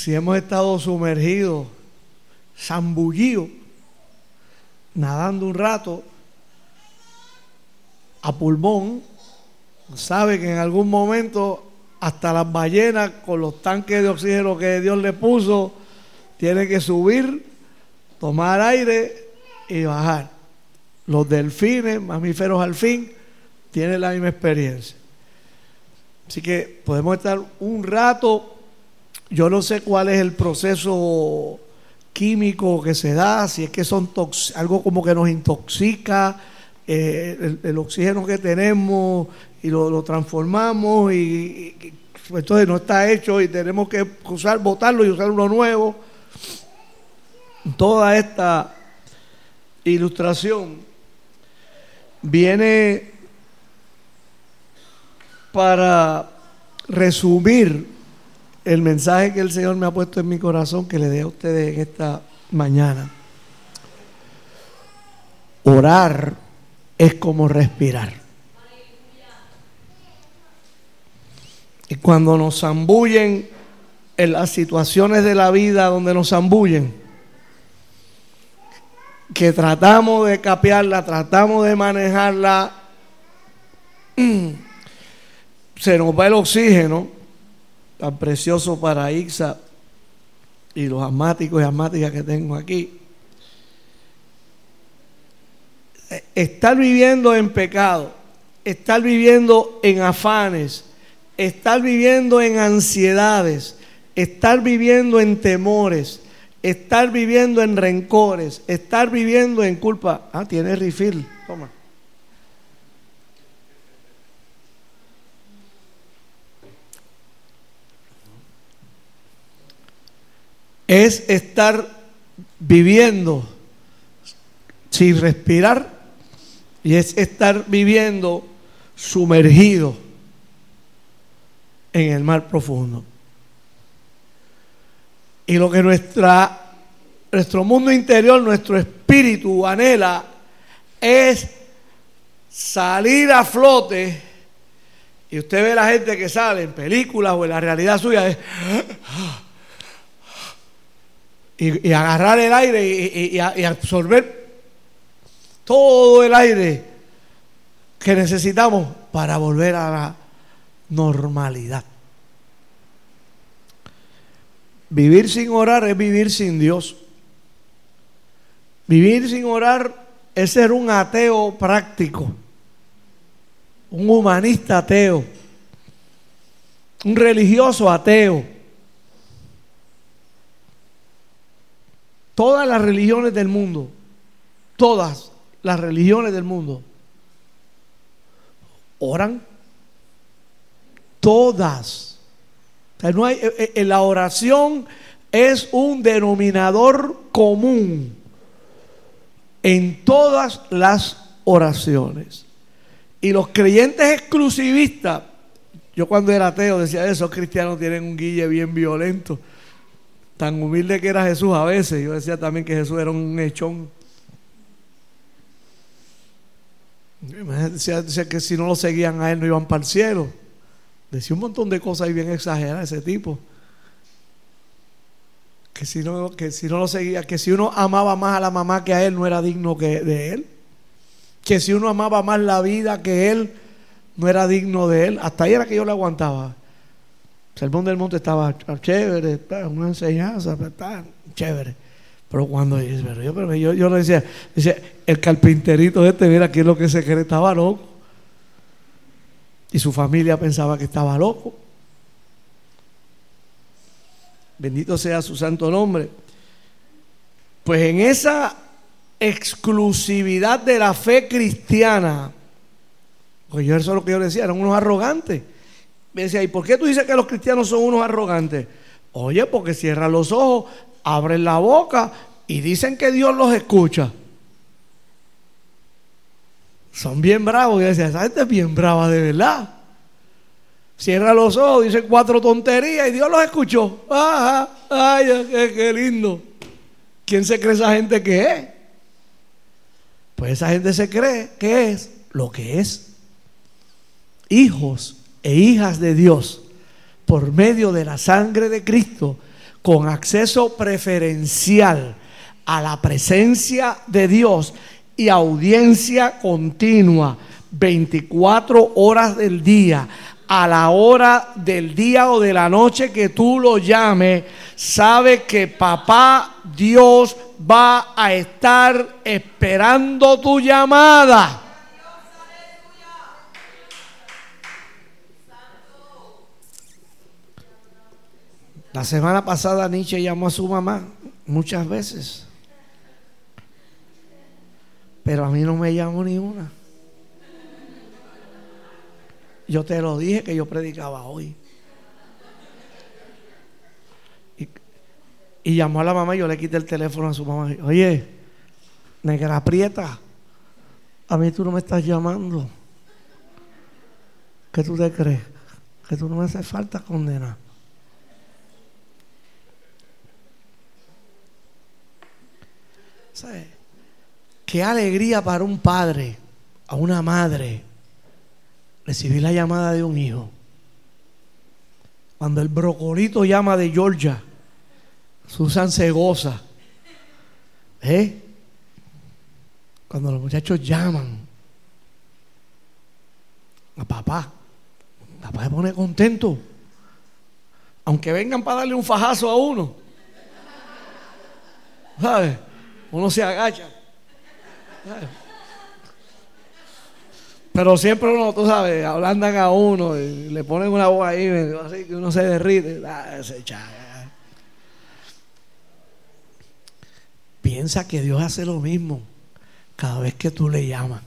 si hemos estado sumergidos, zambullidos, nadando un rato a pulmón, sabe que en algún momento hasta las ballenas con los tanques de oxígeno que Dios le puso, tienen que subir, tomar aire y bajar. Los delfines, mamíferos al fin, tienen la misma experiencia. Así que podemos estar un rato, yo no sé cuál es el proceso químico que se da, si es que son algo como que nos intoxica, eh, el, oxígeno que tenemos y lo, transformamos y, entonces no está hecho y tenemos que usar, botarlo y usar uno nuevo. Toda esta ilustración viene para resumir el mensaje que el Señor me ha puesto en mi corazón que le dé a ustedes en esta mañana. Orar es como respirar. Y cuando nos zambullen en las situaciones de la vida donde nos zambullen, que tratamos de capearla, tratamos de manejarla, se nos va el oxígeno, tan precioso para Ixa y los asmáticos y asmáticas que tengo aquí. Estar viviendo en pecado, estar viviendo en afanes, estar viviendo en ansiedades, estar viviendo en temores, estar viviendo en rencores, estar viviendo en culpa. Ah, tiene refill, toma. Es estar viviendo sin respirar y es estar viviendo sumergido en el mar profundo. Y lo que nuestra, nuestro mundo interior, nuestro espíritu anhela es salir a flote. Y usted ve la gente que sale en películas o en la realidad suya, es, y, agarrar el aire y, absorber todo el aire que necesitamos para volver a la normalidad. Vivir sin orar es vivir sin Dios. Vivir sin orar es ser un ateo práctico, un humanista ateo, un religioso ateo. Todas las religiones del mundo, todas las religiones del mundo, oran. Todas. no hay, eh, eh, la oración es un denominador común en todas las oraciones. Y los creyentes exclusivistas, yo cuando era ateo decía, esos cristianos tienen un guille bien violento tan humilde que era Jesús a veces. Yo decía también que Jesús era un hechón. Decía, que si no lo seguían a él no iban para el cielo. Decía un montón de cosas ahí bien exageradas ese tipo. Que si, no, que si no lo seguía, que si uno amaba más a la mamá que a él no era digno de él. Que si uno amaba más la vida que él no era digno de él. Hasta ahí era que yo le aguantaba. Sermón del Monte estaba chévere, una enseñanza, está chévere. Pero cuando yo, yo, yo le decía, el carpinterito este, mira, ¿qué es lo que se cree? Estaba loco. Y su familia pensaba que estaba loco. Bendito sea su santo nombre. Pues en esa exclusividad de la fe cristiana, pues yo eso es lo que yo decía, eran unos arrogantes. Me decía, ¿y por qué tú dices que los cristianos son unos arrogantes? Oye, porque cierran los ojos, abren la boca y dicen que Dios los escucha. Son bien bravos. Y decía, esa gente es bien brava de verdad. Cierra los ojos, dicen cuatro tonterías y Dios los escuchó. Ajá, ay, qué, qué lindo. ¿Quién se cree esa gente que es? Pues esa gente se cree que es lo que es. Hijos e hijas de Dios por medio de la sangre de Cristo, con acceso preferencial a la presencia de Dios y audiencia continua 24 horas del día, a la hora del día o de la noche que tú lo llames, sabe que papá Dios va a estar esperando tu llamada. La semana pasada Nietzsche llamó a su mamá muchas veces. Pero a mí no me llamó ni una. Yo te lo dije que yo predicaba hoy. Y, llamó a la mamá y yo le quité el teléfono a su mamá. Oye, negra aprieta, a mí tú no me estás llamando. ¿Qué tú te crees? Que tú no me hace falta condenar. ¿Sabes? Qué alegría para un padre, a una madre, recibir la llamada de un hijo. Cuando el brocolito llama de Georgia, Susan se goza. ¿Eh? Cuando los muchachos llaman a papá, papá se pone contento. Aunque vengan para darle un fajazo a uno. ¿Sabes? Uno se agacha. Pero siempre uno, tú sabes, ablandan a uno y le ponen una voz ahí, así que uno se derrite. Piensa que Dios hace lo mismo cada vez que tú le llamas.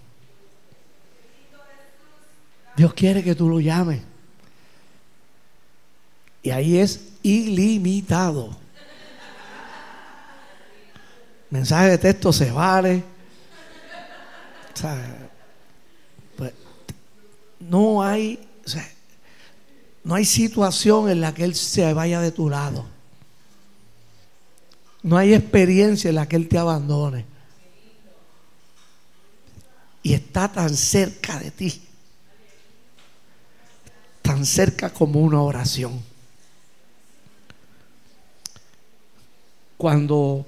Dios quiere que tú lo llames. Y ahí es ilimitado. Mensaje de texto se vale. Pues, no hay, no hay situación en la que Él se vaya de tu lado. No hay experiencia en la que Él te abandone. Y está tan cerca de ti. Tan cerca como una oración. Cuando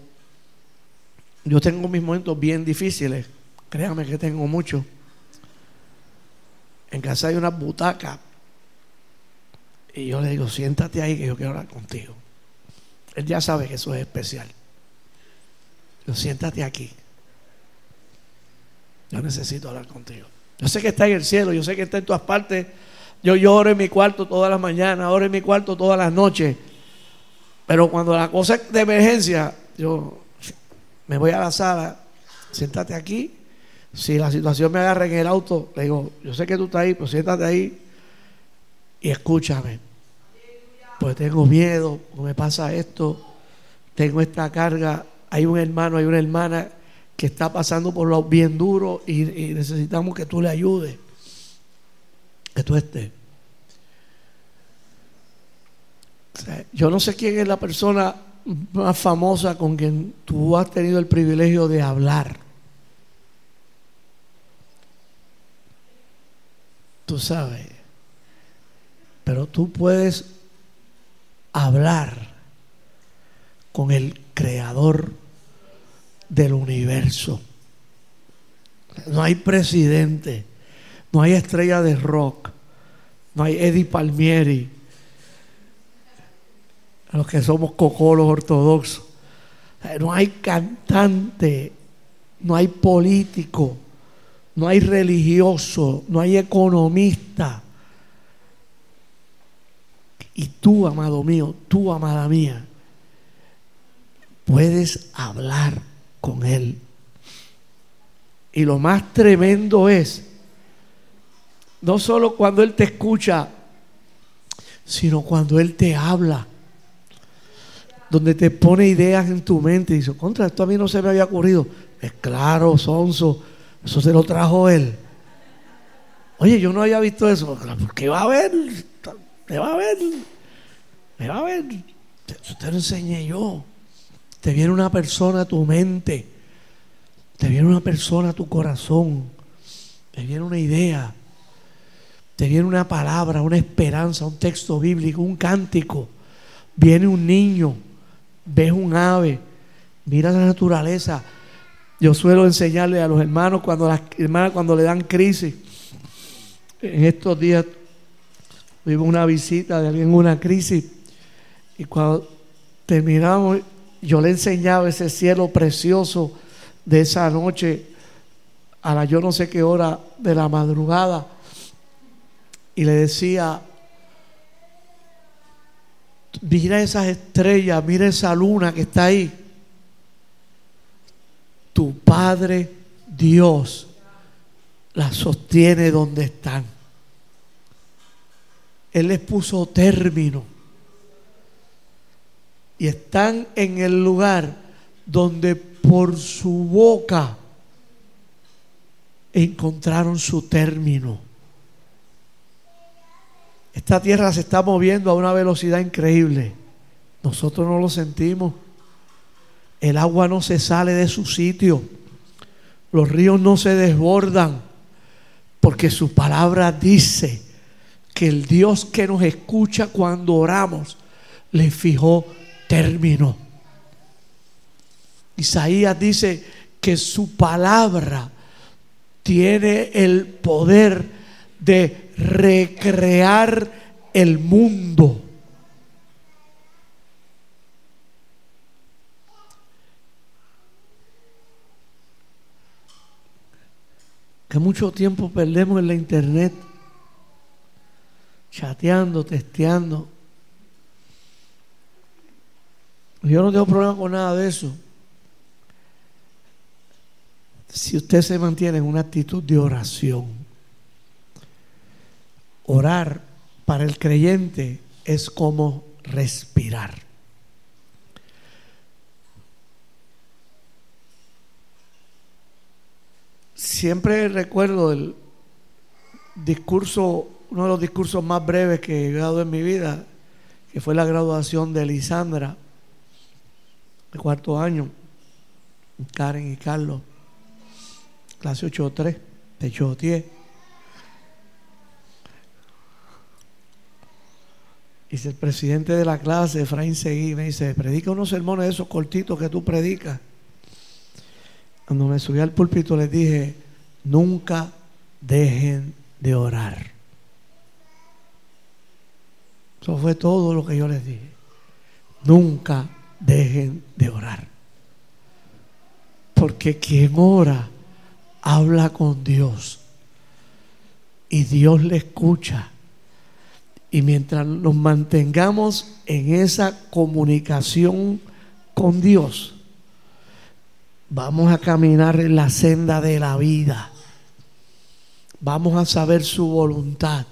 yo tengo mis momentos bien difíciles, Créame que tengo mucho. En casa hay una butaca. Y yo le digo, siéntate ahí que yo quiero hablar contigo. Él ya sabe que eso es especial. Yo siéntate aquí. Yo necesito hablar contigo. Yo sé que está en el cielo, yo sé que está en todas partes. Yo lloro en mi cuarto todas las mañanas, oro en mi cuarto todas las noches. Pero cuando la cosa es de emergencia, yo me voy a la sala, siéntate aquí si la situación me agarra en el auto, le digo, yo sé que tú estás ahí, pero siéntate ahí y escúchame. Pues tengo miedo, me pasa esto, tengo esta carga, hay un hermano, hay una hermana que está pasando por lo bien duro y, necesitamos que tú le ayudes, que tú estés. yo no sé quién es la persona más famosa con quien tú has tenido el privilegio de hablar. tú sabes. Pero tú puedes hablar con el creador del universo. No hay presidente, no hay estrella de rock, no hay Eddie Palmieri, los que somos cocolos ortodoxos. No hay cantante, no hay político, no hay religioso, no hay economista. Y tú, amado mío, tú, amada mía, puedes hablar con Él. Y lo más tremendo es, no solo cuando Él te escucha, sino cuando Él te habla, donde te pone ideas en tu mente y dice, contra esto a mí no se me había ocurrido. Es claro, sonso eso se lo trajo él. Oye, yo no había visto eso. Porque va a ver, te va a ver, me va a ver. Eso te lo enseñé yo. Te viene una persona a tu mente. Te viene una persona a tu corazón. Te viene una idea. Te viene una palabra, una esperanza, un texto bíblico, un cántico. Viene un niño ves un ave, mira la naturaleza. Yo suelo enseñarle a los hermanos cuando las hermanas cuando le dan crisis. En estos días tuvimos una visita de alguien en una crisis y cuando terminamos yo le enseñaba ese cielo precioso de esa noche a la yo no sé qué hora de la madrugada y le decía, mira esas estrellas, mira esa luna que está ahí. Tu Padre Dios la sostiene donde están. Él les puso término. Y están en el lugar donde por su boca encontraron su término. Esta tierra se está moviendo a una velocidad increíble. Nosotros no lo sentimos. El agua no se sale de su sitio. Los ríos no se desbordan. Porque su palabra dice que el Dios que nos escucha cuando oramos le fijó término. Isaías dice que su palabra tiene el poder de recrear el mundo. Que mucho tiempo perdemos en la internet, chateando, testeando. Yo no tengo problema con nada de eso. Si usted se mantiene en una actitud de oración Orar para el creyente es como respirar. Siempre recuerdo el discurso, uno de los discursos más breves que he dado en mi vida, que fue la graduación de Lisandra, de cuarto año, Karen y Carlos, clase 8.3, de Chotier. Dice el presidente de la clase, Efraín Seguí, me dice, predica unos sermones de esos cortitos que tú predicas. Cuando me subí al púlpito les dije, nunca dejen de orar. Eso fue todo lo que yo les dije. Nunca dejen de orar. Porque quien ora habla con Dios y Dios le escucha y mientras nos mantengamos en esa comunicación con Dios, vamos a caminar en la senda de la vida. Vamos a saber su voluntad.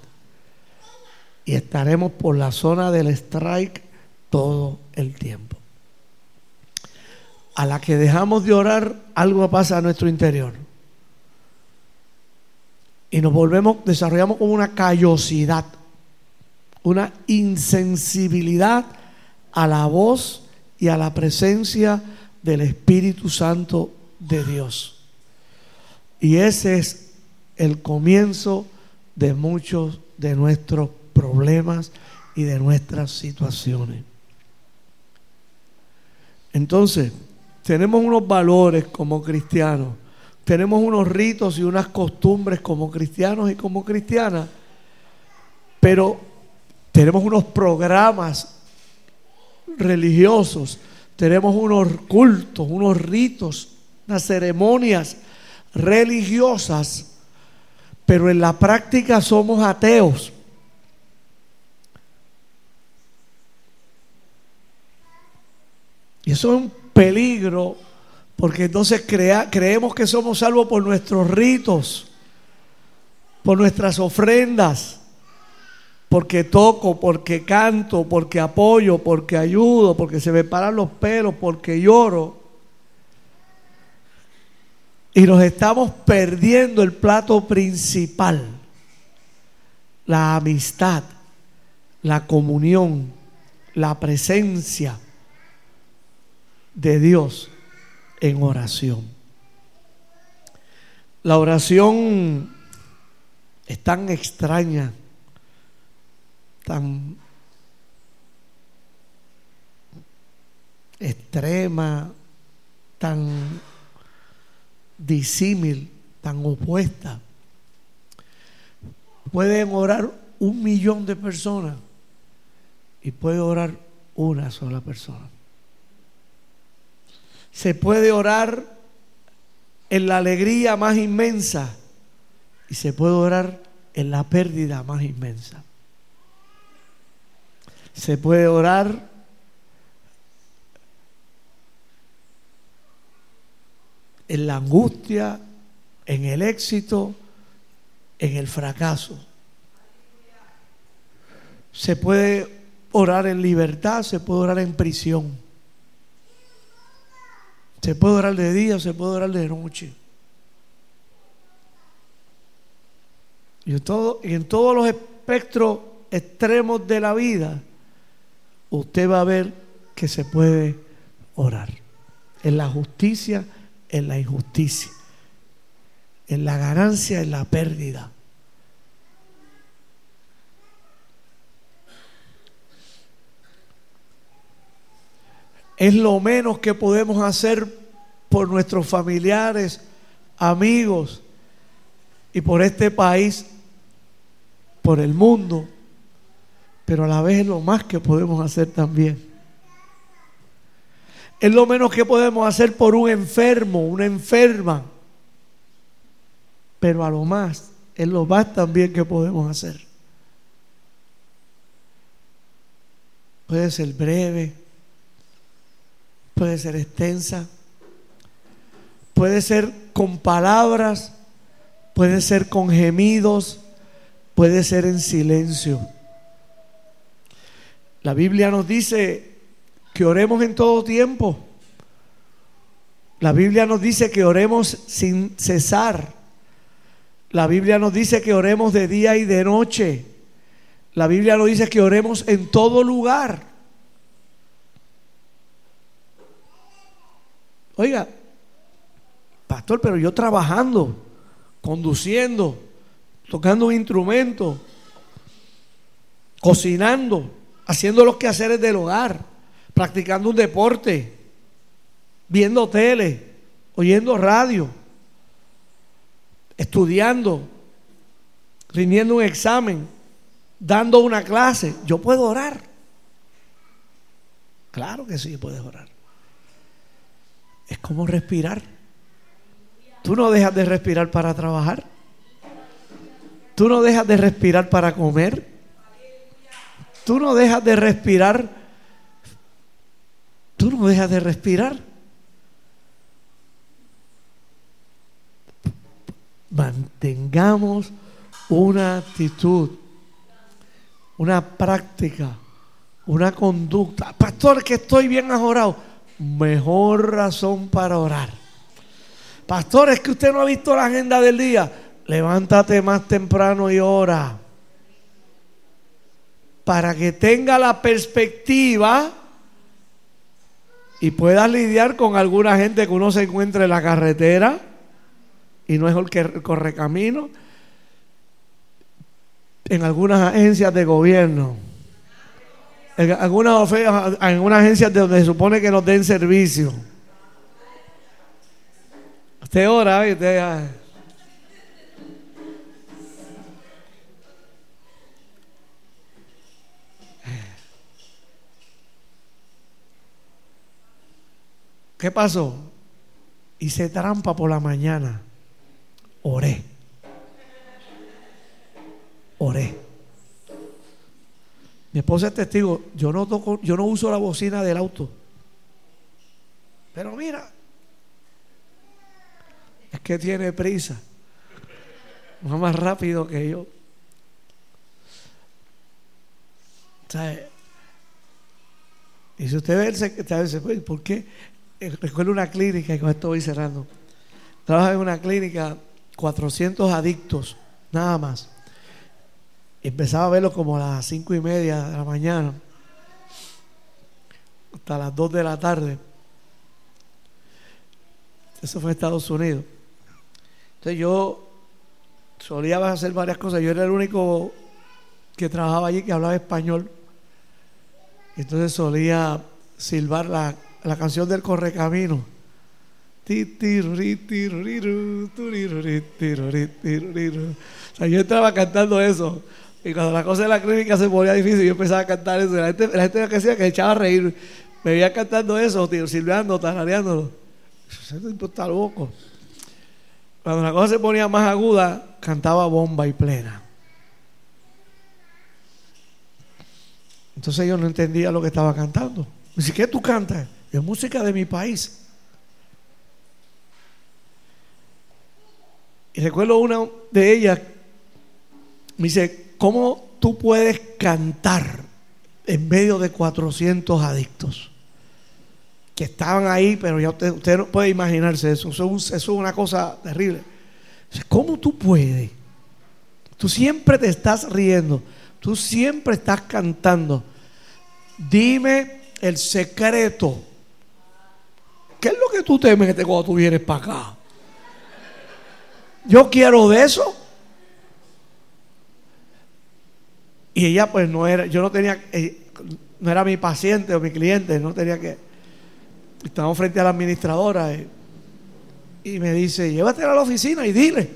Y estaremos por la zona del strike todo el tiempo. A la que dejamos de orar, algo pasa a nuestro interior. Y nos volvemos, desarrollamos como una callosidad una insensibilidad a la voz y a la presencia del Espíritu Santo de Dios. Y ese es el comienzo de muchos de nuestros problemas y de nuestras situaciones. Entonces, tenemos unos valores como cristianos, tenemos unos ritos y unas costumbres como cristianos y como cristianas, pero tenemos unos programas religiosos, tenemos unos cultos, unos ritos, unas ceremonias religiosas, pero en la práctica somos ateos. Y eso es un peligro porque entonces creemos que somos salvos por nuestros ritos, por nuestras ofrendas porque toco, porque canto, porque apoyo, porque ayudo, porque se me paran los pelos, porque lloro. Y nos estamos perdiendo el plato principal, la amistad, la comunión, la presencia de Dios en oración. La oración es tan extraña tan extrema, tan disímil, tan opuesta. Pueden orar un millón de personas y puede orar una sola persona. Se puede orar en la alegría más inmensa y se puede orar en la pérdida más inmensa. Se puede orar en la angustia, en el éxito, en el fracaso. Se puede orar en libertad, se puede orar en prisión. Se puede orar de día, se puede orar de noche. Y en, todo, y en todos los espectros extremos de la vida, usted va a ver que se puede orar. En la justicia, en la injusticia. En la ganancia, en la pérdida. Es lo menos que podemos hacer por nuestros familiares, amigos y por este país, por el mundo, pero a la vez es lo más que podemos hacer también. Es lo menos que podemos hacer por un enfermo, una enferma, pero a lo más es lo más también que podemos hacer. Puede ser breve, puede ser extensa, puede ser con palabras, puede ser con gemidos, puede ser en silencio. La Biblia nos dice que oremos en todo tiempo. La Biblia nos dice que oremos sin cesar. La Biblia nos dice que oremos de día y de noche. La Biblia nos dice que oremos en todo lugar. Oiga, pastor, pero yo trabajando, conduciendo, tocando un instrumento, cocinando, haciendo los quehaceres del hogar, practicando un deporte, viendo tele, oyendo radio, estudiando, rindiendo un examen, dando una clase. Yo puedo orar. Claro que sí, puedes orar es como respirar. Tú no dejas de respirar para trabajar. Tú no dejas de respirar para comer. Tú no dejas de respirar. Tú no dejas de respirar. Mantengamos una actitud, una práctica, una conducta. Pastor, que estoy bien ajorado mejor razón para orar. Pastor, es que usted no ha visto la agenda del día. Levántate más temprano y ora. Para que tenga la perspectiva y pueda lidiar con alguna gente que uno se encuentre en la carretera y no es el que corre camino. En algunas agencias de gobierno en algunas, en algunas agencias donde se supone que nos den servicio. Usted ora usted... ¿Qué pasó? Hice trampa por la mañana. Oré. Oré. Mi esposa es testigo, yo no toco, yo no uso la bocina del auto. Pero mira, es que tiene prisa. Va más rápido que yo. Y si usted ve, ¿por qué? Eh, recuerdo una clínica, y con esto voy cerrando. Trabaja en una clínica, 400 adictos, nada más empezaba a verlo como a las cinco y media de la mañana hasta las dos de la tarde. Eso fue Estados Unidos. Entonces yo solía hacer varias cosas. Yo era el único que trabajaba allí que hablaba español. Entonces solía silbar la, la canción del correcamino. O sea, yo entraba cantando eso. Y cuando la cosa de la clínica se ponía difícil, yo empezaba a cantar eso. La gente, la gente que decía que echaba a reír. Me veía cantando eso, tío, silbando, tarareándolo. Tipo está loco. Cuando la cosa se ponía más aguda, cantaba bomba y plena. Entonces yo no entendía lo que estaba cantando. Dice, ¿qué tú cantas? Es música de mi país. Y recuerdo una de ellas, me dice, ¿cómo tú puedes cantar en medio de 400 adictos? Que estaban ahí, pero ya usted, no puede imaginarse eso. Eso es, una cosa terrible. ¿Cómo tú puedes? Tú siempre te estás riendo. Tú siempre estás cantando. Dime el secreto. ¿Qué es lo que tú te metes cuando tú vienes para acá? Yo quiero de eso. Y ella pues no era, yo no tenía, eh, no era mi paciente o mi cliente, no tenía que, estábamos frente a la administradora y, y me dice, llévatela a la oficina y dile.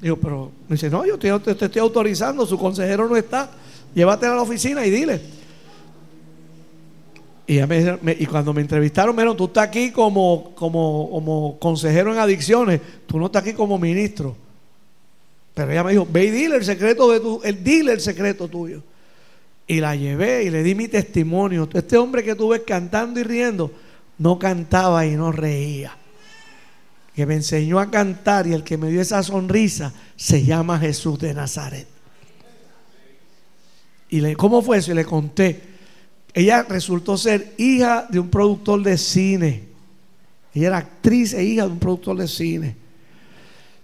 Digo, pero me dice, no, yo te, te, estoy autorizando, su consejero no está, llévatela a la oficina y dile. Y, y, cuando me entrevistaron, me dijeron, tú estás aquí como, como, como consejero en adicciones, tú no estás aquí como ministro. Pero ella me dijo, ve y dile el secreto de tu, el, dile el secreto tuyo. Y la llevé y le di mi testimonio. Este hombre que tú ves cantando y riendo, no cantaba y no reía. Que me enseñó a cantar y el que me dio esa sonrisa se llama Jesús de Nazaret. Y le, ¿cómo fue eso? Y le conté ella resultó ser hija de un productor de cine. Ella era actriz e hija de un productor de cine.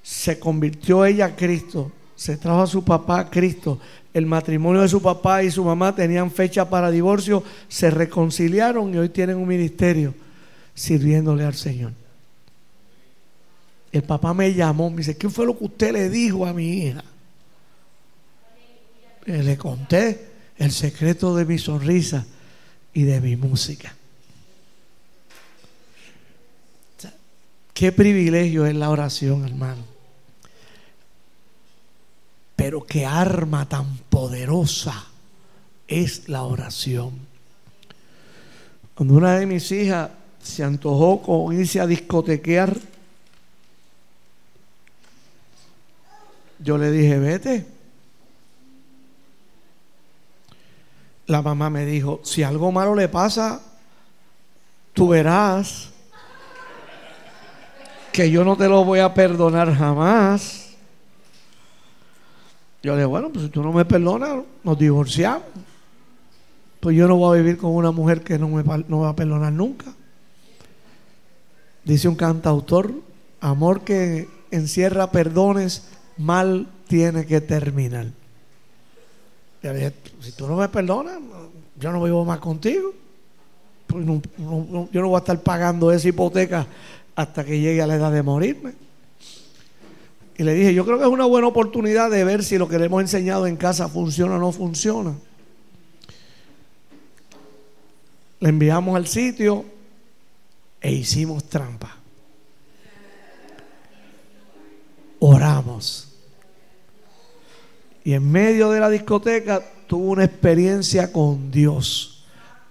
Se convirtió ella a Cristo. Se trajo a su papá a Cristo. El matrimonio de su papá y su mamá tenían fecha para divorcio. Se reconciliaron y hoy tienen un ministerio sirviéndole al Señor. El papá me llamó, me dice, ¿qué fue lo que usted le dijo a mi hija? Le conté el secreto de mi sonrisa y de mi música. Qué privilegio es la oración, hermano. Pero qué arma tan poderosa es la oración. Cuando una de mis hijas se antojó con irse a discotequear, yo le dije, vete. La mamá me dijo, si algo malo le pasa, tú verás que yo no te lo voy a perdonar jamás. Yo le dije, bueno, pues si tú no me perdonas, nos divorciamos. Pues yo no voy a vivir con una mujer que no me no va a perdonar nunca. Dice un cantautor, amor que encierra perdones, mal tiene que terminar si tú no me perdonas, yo no vivo más contigo. Pues yo no voy a estar pagando esa hipoteca hasta que llegue a la edad de morirme. Y le dije, yo creo que es una buena oportunidad de ver si lo que le hemos enseñado en casa funciona o no funciona. Le enviamos al sitio e hicimos trampa. Oramos y en medio de la discoteca tuvo una experiencia con Dios.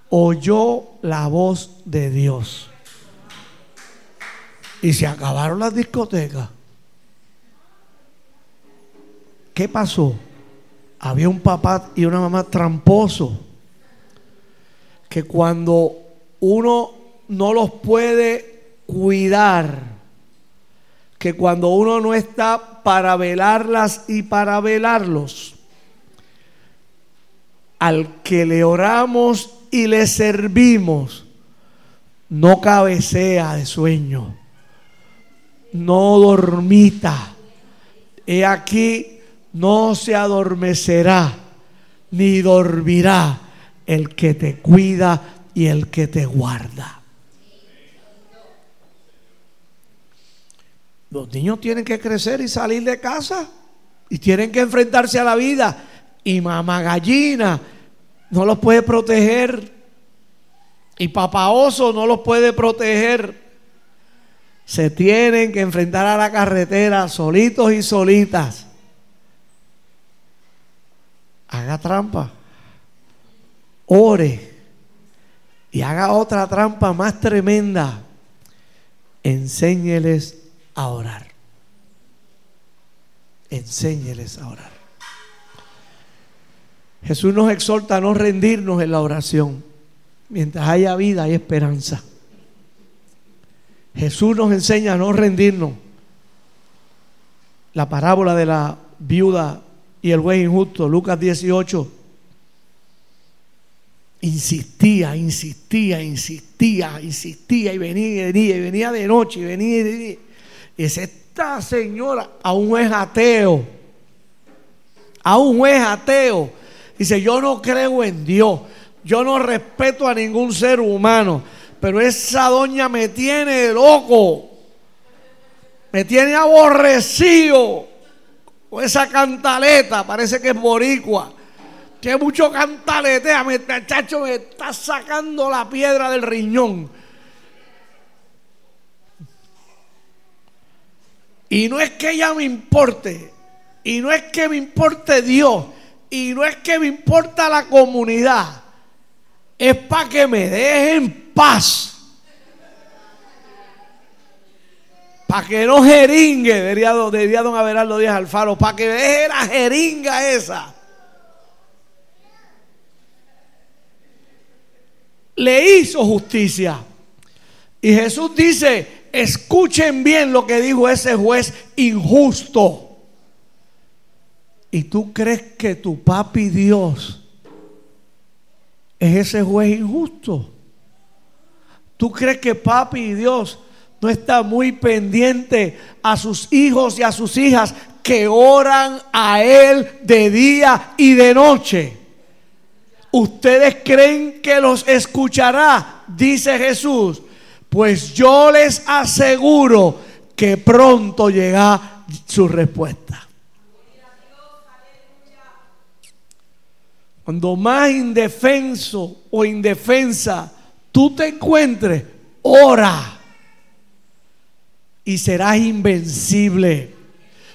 Oyó la voz de Dios. Y se acabaron las discotecas. ¿Qué pasó? Había un papá y una mamá tramposo que cuando uno no los puede cuidar, que cuando uno no está para velarlas y para velarlos, al que le oramos y le servimos, no cabecea de sueño, no dormita. He aquí, no se adormecerá, ni dormirá el que te cuida y el que te guarda. Los niños tienen que crecer y salir de casa y tienen que enfrentarse a la vida. Y mamá gallina no los puede proteger. y Papá Oso no los puede proteger, se tienen que enfrentar a la carretera solitos y solitas. Haga trampa, ore y haga otra trampa más tremenda. Enséñeles a orar. Enséñeles a orar. Jesús nos exhorta a no rendirnos en la oración. Mientras haya vida hay esperanza. Jesús nos enseña a no rendirnos. La parábola de la viuda y el güey injusto, Lucas 18, insistía, insistía, insistía, insistía y venía y venía y venía de noche y venía y venía. Y dice, esta señora aún es ateo, aún es ateo. Dice, yo no creo en Dios. Yo no respeto a ningún ser humano, pero esa doña me tiene loco, me tiene aborrecido con esa cantaleta, parece que es boricua, que mucho cantaletea, me, chacho me está sacando la piedra del riñón. Y no es que ella me importe, y no es que me importe Dios, y no es que me importa la comunidad es para que me dejen paz. Para que no jeringue, diría, diría don Abelardo Díaz Alfaro, para que deje la jeringa esa. Le hizo justicia. Y Jesús dice, escuchen bien lo que dijo ese juez injusto. ¿Y tú crees que tu papi Dios es ese juez injusto. ¿Tú crees que papi Dios no está muy pendiente a sus hijos y a sus hijas que oran a Él de día y de noche? ¿Ustedes creen que los escuchará? Dice Jesús. Pues yo les aseguro que pronto llega su respuesta. Cuando más indefenso o indefensa tú te encuentres, ora y serás invencible.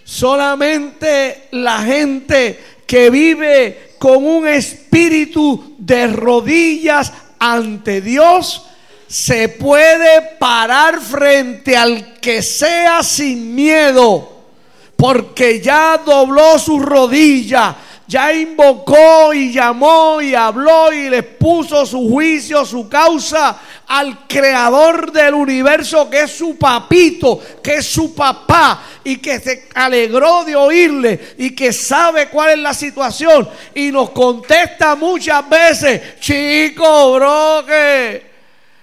Solamente la gente que vive con un espíritu de rodillas ante Dios se puede parar frente al que sea sin miedo, porque ya dobló su rodilla ya invocó y llamó y habló y le puso su juicio, su causa al creador del universo que es su papito, que es su papá y que se alegró de oírle y que sabe cuál es la situación y nos contesta muchas veces, chico, broque,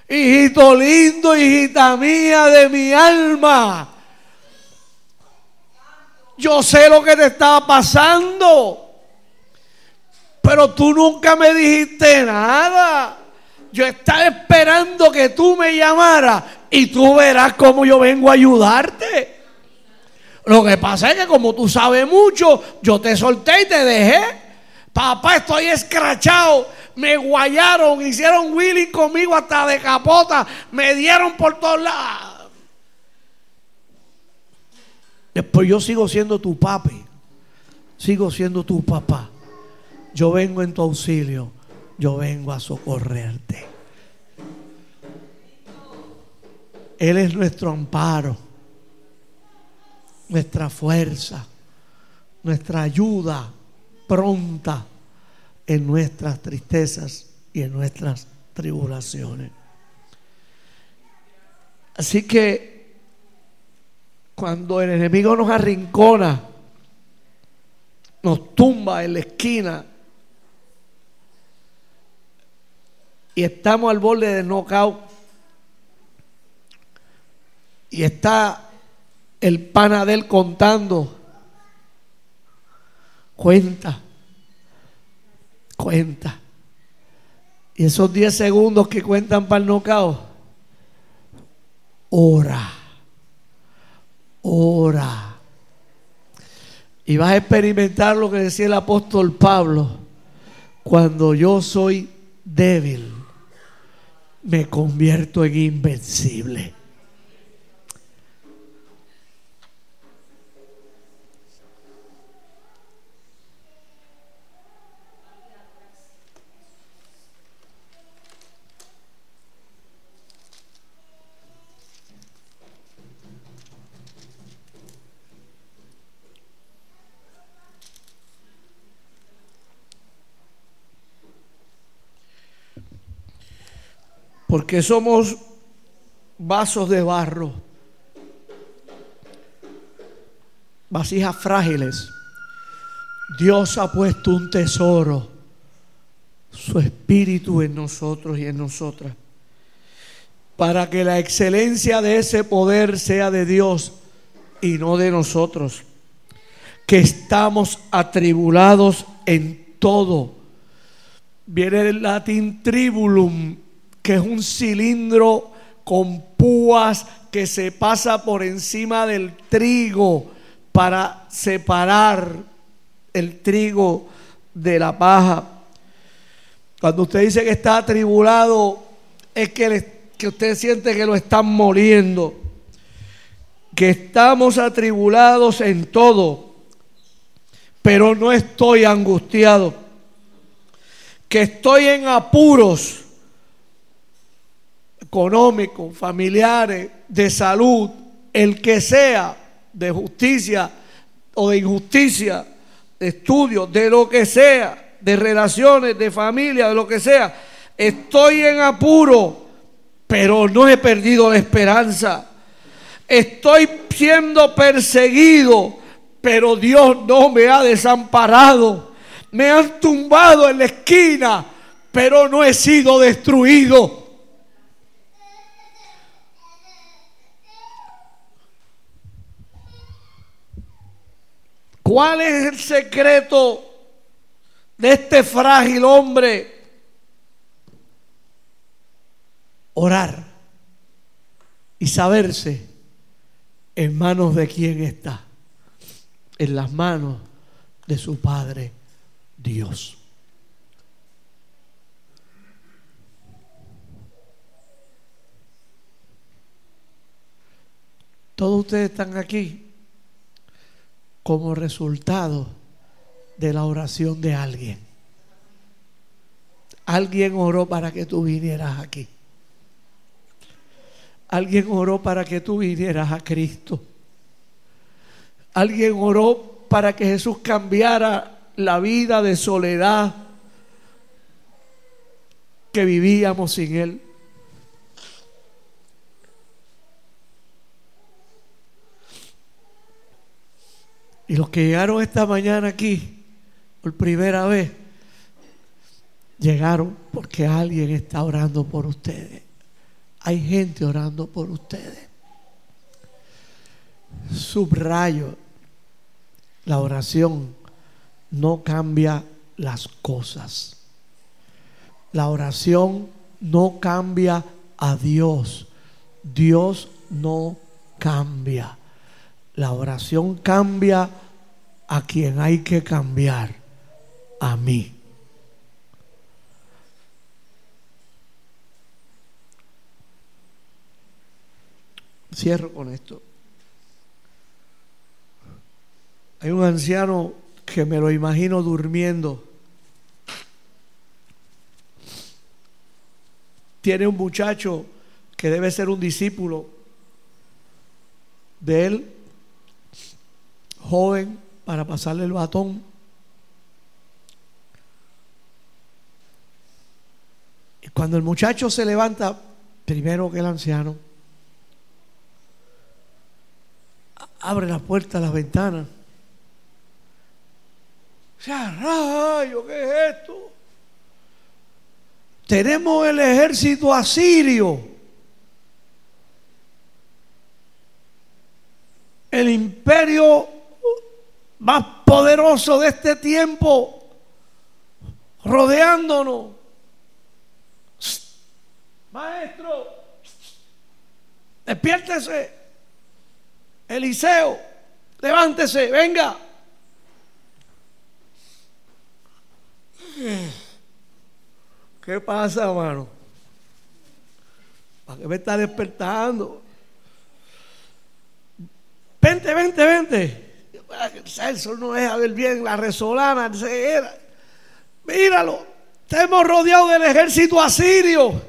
hijito lindo, hijita mía de mi alma. Yo sé lo que te estaba pasando. Pero tú nunca me dijiste nada. Yo estaba esperando que tú me llamaras y tú verás cómo yo vengo a ayudarte. Lo que pasa es que como tú sabes mucho, yo te solté y te dejé. Papá, estoy escrachado. Me guayaron, hicieron willing conmigo hasta de capota. Me dieron por todos lados. Después yo sigo siendo tu papi. Sigo siendo tu papá yo vengo en tu auxilio, yo vengo a socorrerte. Él es nuestro amparo, nuestra fuerza, nuestra ayuda pronta en nuestras tristezas y en nuestras tribulaciones. Así que cuando el enemigo nos arrincona, nos tumba en la esquina, y estamos al borde del knockout y está el panadel contando. Cuenta, cuenta. Y esos 10 segundos que cuentan para el knockout, ora, ora. Y vas a experimentar lo que decía el apóstol Pablo, cuando yo soy débil me convierto en invencible. Porque somos vasos de barro, vasijas frágiles. Dios ha puesto un tesoro, su espíritu en nosotros y en nosotras, para que la excelencia de ese poder sea de Dios y no de nosotros, que estamos atribulados en todo. Viene el latín tribulum, que es un cilindro con púas que se pasa por encima del trigo para separar el trigo de la paja. Cuando usted dice que está atribulado, es que, que usted siente que lo están moliendo. Que estamos atribulados en todo, pero no estoy angustiado. Que estoy en apuros económico, familiares, de salud, el que sea, de justicia o de injusticia, de estudio, de lo que sea, de relaciones, de familia, de lo que sea. Estoy en apuro, pero no he perdido la esperanza. Estoy siendo perseguido, pero Dios no me ha desamparado. Me han tumbado en la esquina, pero no he sido destruido. ¿Cuál es el secreto de este frágil hombre? Orar y saberse en manos de quién está. En las manos de su Padre Dios. Todos ustedes están aquí como resultado de la oración de alguien. Alguien oró para que tú vinieras aquí. Alguien oró para que tú vinieras a Cristo. Alguien oró para que Jesús cambiara la vida de soledad que vivíamos sin Él. Los que llegaron esta mañana aquí por primera vez, llegaron porque alguien está orando por ustedes. Hay gente orando por ustedes. Subrayo, la oración no cambia las cosas. La oración no cambia a Dios. Dios no cambia. La oración cambia a quien hay que cambiar, a mí. Cierro con esto. Hay un anciano que me lo imagino durmiendo. Tiene un muchacho que debe ser un discípulo de él joven para pasarle el batón. Y cuando el muchacho se levanta, primero que el anciano, abre la puerta, las ventanas. sea, rayo, ¿qué es esto? Tenemos el ejército asirio. El imperio más poderoso de este tiempo rodeándonos. Maestro, despiértese. Eliseo, levántese, venga. ¿Qué pasa, hermano? ¿Para qué me está despertando? Vente, vente, vente. Celso no deja ver bien la resolana. Míralo. Estamos rodeados del ejército asirio.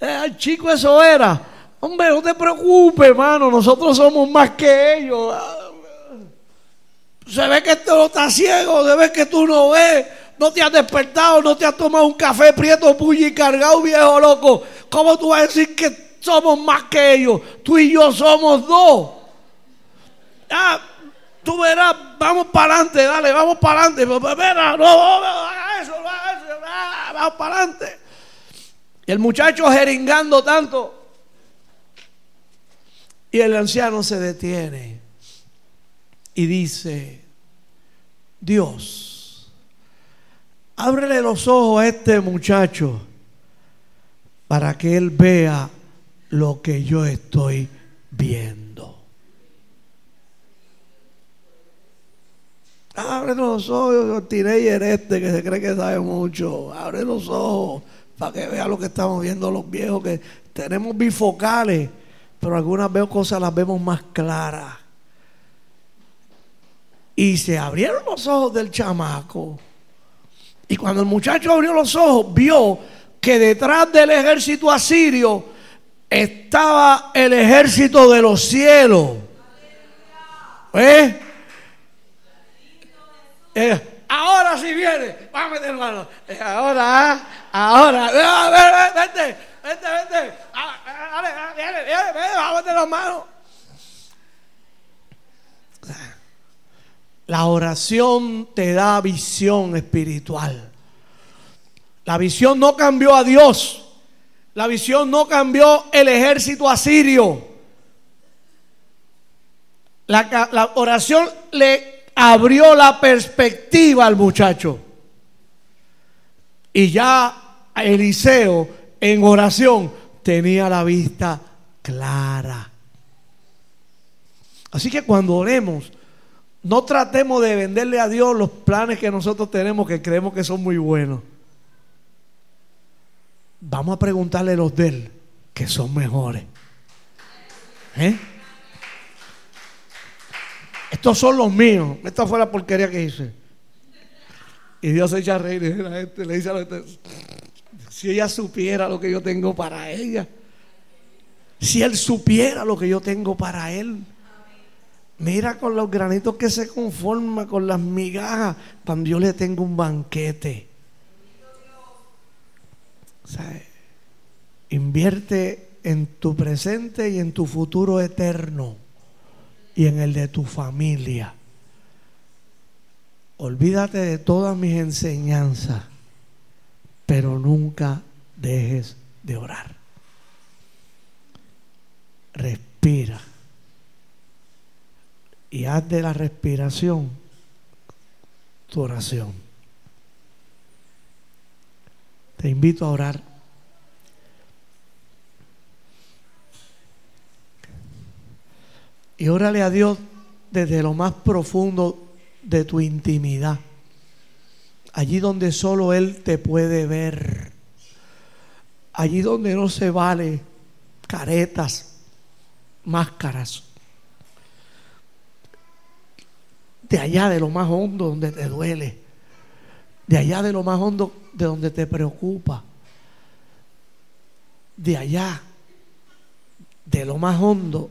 Eh, chico, eso era. Hombre, no te preocupes, hermano. Nosotros somos más que ellos. Se ve que esto no está ciego. Se ve que tú no ves. No te has despertado. No te has tomado un café prieto, y cargado, viejo loco. ¿Cómo tú vas a decir que somos más que ellos? Tú y yo somos dos. Ah, tú verás, vamos para adelante, dale, vamos para adelante. no, haga eso, vamos para adelante. El muchacho jeringando tanto. Y el anciano se detiene y dice, Dios, ábrele los ojos a este muchacho para que él vea lo que yo estoy viendo. Abre los ojos, teenager este que se cree que sabe mucho. Abre los ojos para que vea lo que estamos viendo los viejos, que tenemos bifocales, pero algunas veces cosas las vemos más claras. Y se abrieron los ojos del chamaco. Y cuando el muchacho abrió los ojos, vio que detrás del ejército asirio estaba el ejército de los cielos. ¿Eh? Eh, ahora sí viene. Vamos, hermano. Eh, ahora, ahora. Vete, vete, vete. Dale, viene, viene, viene. Vamos a meter las manos. La oración te da visión espiritual. La visión no cambió a Dios. La visión no cambió el ejército asirio. La, la oración le abrió la perspectiva al muchacho. Y ya Eliseo en oración tenía la vista clara. Así que cuando oremos, no tratemos de venderle a Dios los planes que nosotros tenemos que creemos que son muy buenos. Vamos a preguntarle los de Él, que son mejores. ¿Eh? Estos son los míos. Esta fue la porquería que hice. Y Dios se echa a reír. Y la gente, le dice a la gente, si ella supiera lo que yo tengo para ella. Si él supiera lo que yo tengo para él. Mira con los granitos que se conforma, con las migajas, cuando yo le tengo un banquete. invierte en tu presente y en tu futuro eterno y en el de tu familia. Olvídate de todas mis enseñanzas, pero nunca dejes de orar. Respira. Y haz de la respiración tu oración. Te invito a orar. Y órale a Dios desde lo más profundo de tu intimidad. Allí donde solo Él te puede ver. Allí donde no se vale caretas, máscaras. De allá de lo más hondo donde te duele. De allá de lo más hondo de donde te preocupa. De allá de lo más hondo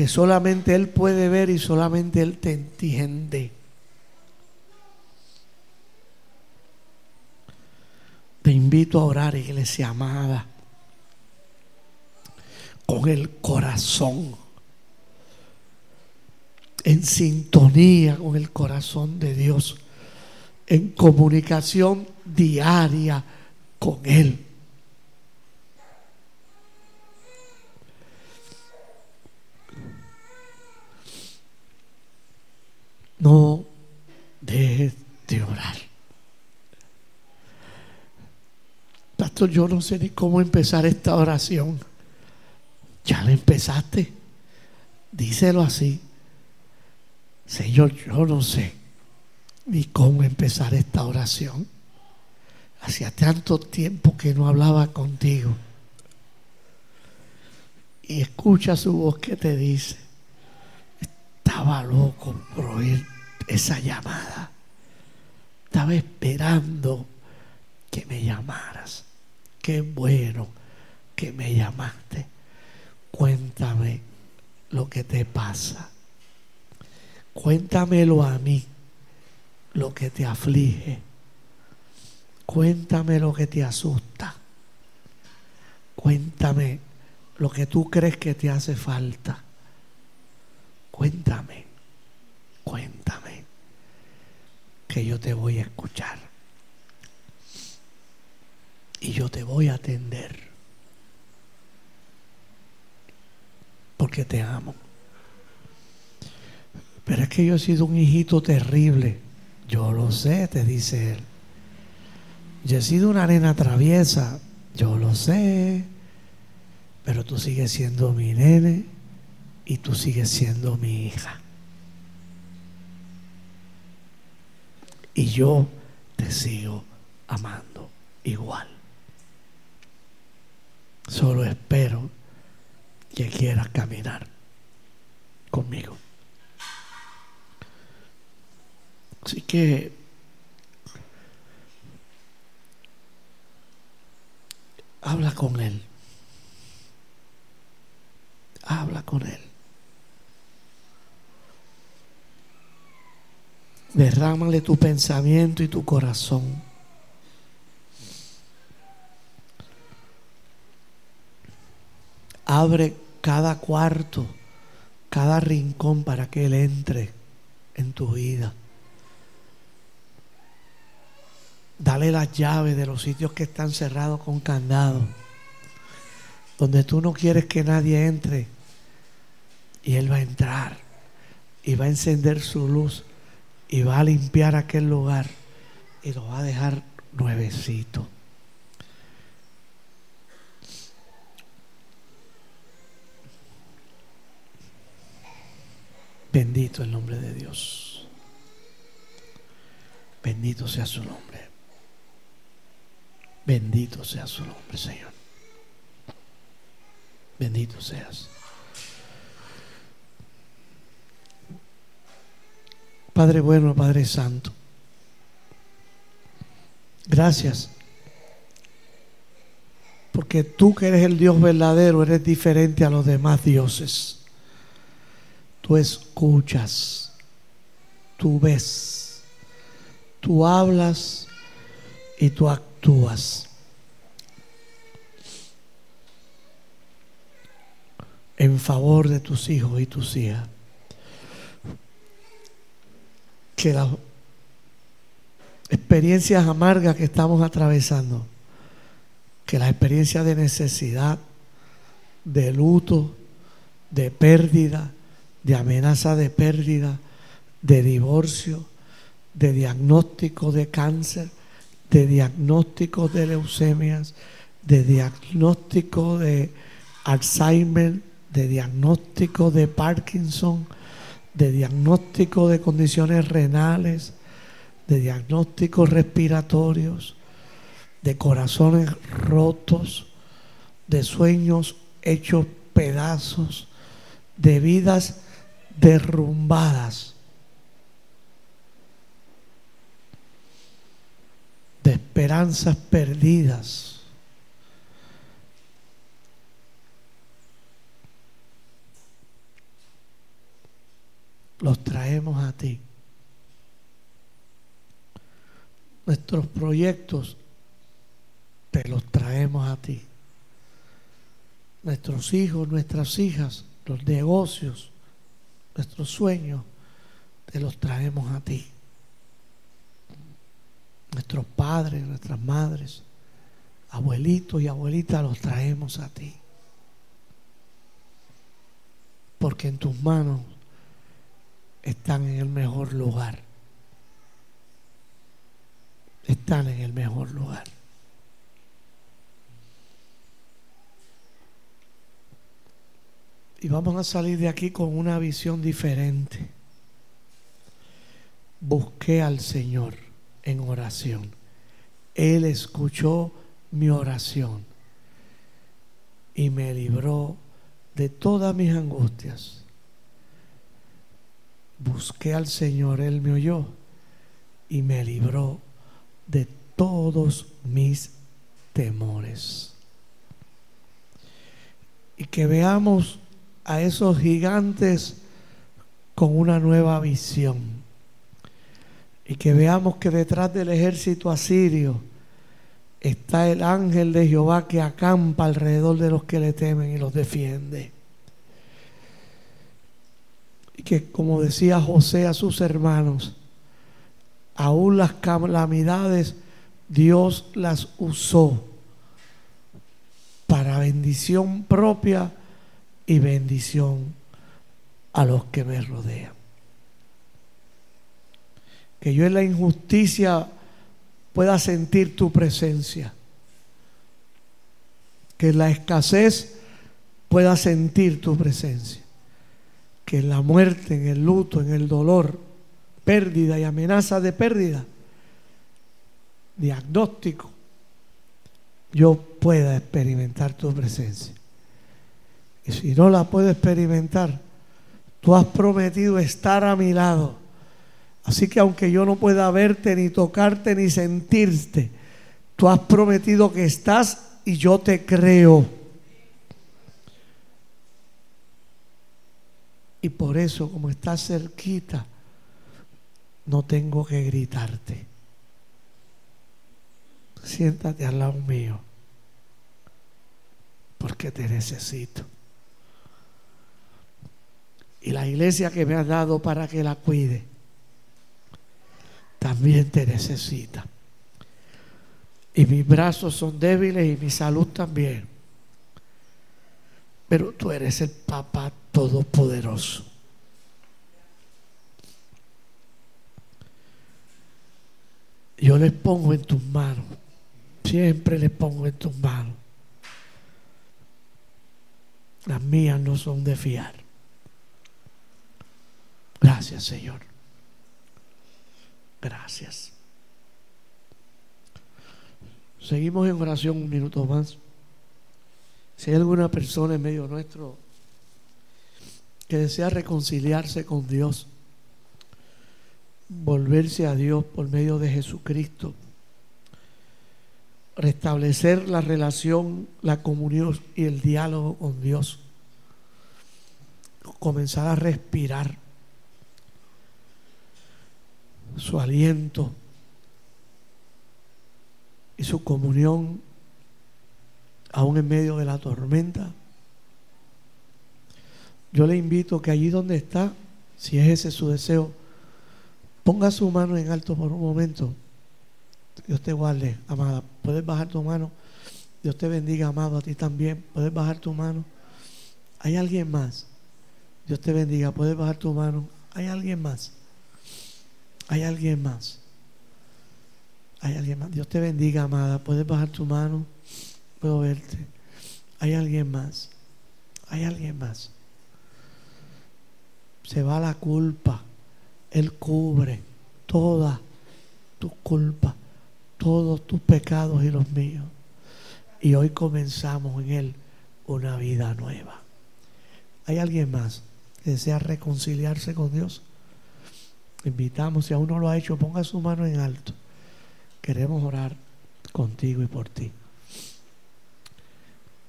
que solamente Él puede ver y solamente Él te entiende. Te invito a orar, iglesia amada, con el corazón, en sintonía con el corazón de Dios, en comunicación diaria con Él. No dejes de orar. Pastor, yo no sé ni cómo empezar esta oración. Ya la empezaste. Díselo así. Señor, yo no sé ni cómo empezar esta oración. Hacía tanto tiempo que no hablaba contigo. y escucha su voz que te dice, estaba loco por oír esa llamada. Estaba esperando que me llamaras. Qué bueno que me llamaste. Cuéntame lo que te pasa. Cuéntamelo a mí, lo que te aflige. Cuéntame lo que te asusta. Cuéntame lo que tú crees que te hace falta. Cuéntame, cuéntame, que yo te voy a escuchar. Y yo te voy a atender. Porque te amo. Pero es que yo he sido un hijito terrible. Yo lo sé, te dice él. Yo he sido una nena traviesa. Yo lo sé. Pero tú sigues siendo mi nene y tú sigues siendo mi hija. Y yo te sigo amando igual. Solo espero que quieras caminar conmigo. Así que habla con Él. Habla con Él. Derrámale tu pensamiento y tu corazón. Abre cada cuarto, cada rincón para que Él entre en tu vida. Dale las llaves de los sitios que están cerrados con candado. Donde tú no quieres que nadie entre. Y Él va a entrar. Y va a encender su luz. Y va a limpiar aquel lugar. Y lo va a dejar nuevecito. Bendito el nombre de Dios. Bendito sea su nombre. Bendito sea su nombre, Señor. Bendito seas. Padre bueno, Padre Santo. Gracias. Porque tú que eres el Dios verdadero, eres diferente a los demás dioses. Tú escuchas, tú ves, tú hablas y tú actúas en favor de tus hijos y tus hijas. Que las experiencias amargas que estamos atravesando, que las experiencias de necesidad, de luto, de pérdida, de amenaza de pérdida, de divorcio, de diagnóstico de cáncer, de diagnóstico de leucemias, de diagnóstico de Alzheimer, de diagnóstico de Parkinson, de diagnóstico de condiciones renales, de diagnósticos respiratorios, de corazones rotos, de sueños hechos pedazos, de vidas derrumbadas de esperanzas perdidas. Los traemos a ti. Nuestros proyectos te los traemos a ti. Nuestros hijos, nuestras hijas, los negocios, nuestros sueños, te los traemos a ti nuestros padres, nuestras madres, abuelitos y abuelitas, los traemos a ti. Porque en tus manos están en el mejor lugar. Están en el mejor lugar. Y vamos a salir de aquí con una visión diferente. Busqué al Señor en oración. Él escuchó mi oración y me libró de todas mis angustias. Busqué al Señor, Él me oyó y me libró de todos mis temores. Y que veamos a esos gigantes con una nueva visión. Y que veamos que detrás del ejército asirio está el ángel de Jehová que acampa alrededor de los que le temen y los defiende. Y que como decía José a sus hermanos, aún las calamidades Dios las usó para bendición propia y bendición a los que me rodean. Que yo en la injusticia pueda sentir tu presencia. Que en la escasez pueda sentir tu presencia. Que en la muerte, en el luto, en el dolor, pérdida y amenaza de pérdida, diagnóstico, yo pueda experimentar tu presencia. Y si no la puedo experimentar, tú has prometido estar a mi lado. Así que aunque yo no pueda verte, ni tocarte, ni sentirte, tú has prometido que estás y yo te creo. Y por eso, como estás cerquita, no tengo que gritarte. Siéntate al lado mío, porque te necesito. Y la iglesia que me has dado para que la cuide, también te necesita. Y mis brazos son débiles y mi salud también. Pero tú eres el Papá Todopoderoso. Yo les pongo en tus manos. Siempre les pongo en tus manos. Las mías no son de fiar. Gracias, Señor. Gracias. Seguimos en oración un minuto más. Si hay alguna persona en medio nuestro que desea reconciliarse con Dios, volverse a Dios por medio de Jesucristo, restablecer la relación, la comunión y el diálogo con Dios, comenzar a respirar su aliento y su comunión aún en medio de la tormenta. Yo le invito que allí donde está, si es ese su deseo, ponga su mano en alto por un momento. Dios te guarde, amada. Puedes bajar tu mano. Dios te bendiga, amado, a ti también. Puedes bajar tu mano. ¿Hay alguien más? Dios te bendiga. Puedes bajar tu mano. ¿Hay alguien más? Hay alguien más. Hay alguien más. Dios te bendiga, amada. Puedes bajar tu mano. Puedo verte. Hay alguien más. Hay alguien más. Se va la culpa. Él cubre toda tu culpa, todos tus pecados y los míos. Y hoy comenzamos en Él una vida nueva. ¿Hay alguien más que desea reconciliarse con Dios? Invitamos, si aún no lo ha hecho, ponga su mano en alto. Queremos orar contigo y por ti.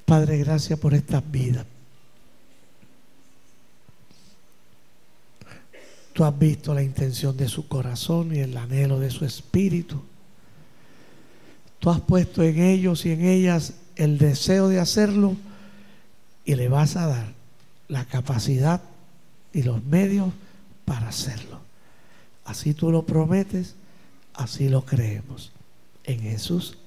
Padre, gracias por estas vidas. Tú has visto la intención de su corazón y el anhelo de su espíritu. Tú has puesto en ellos y en ellas el deseo de hacerlo y le vas a dar la capacidad y los medios para hacerlo. Así tú lo prometes, así lo creemos. En Jesús.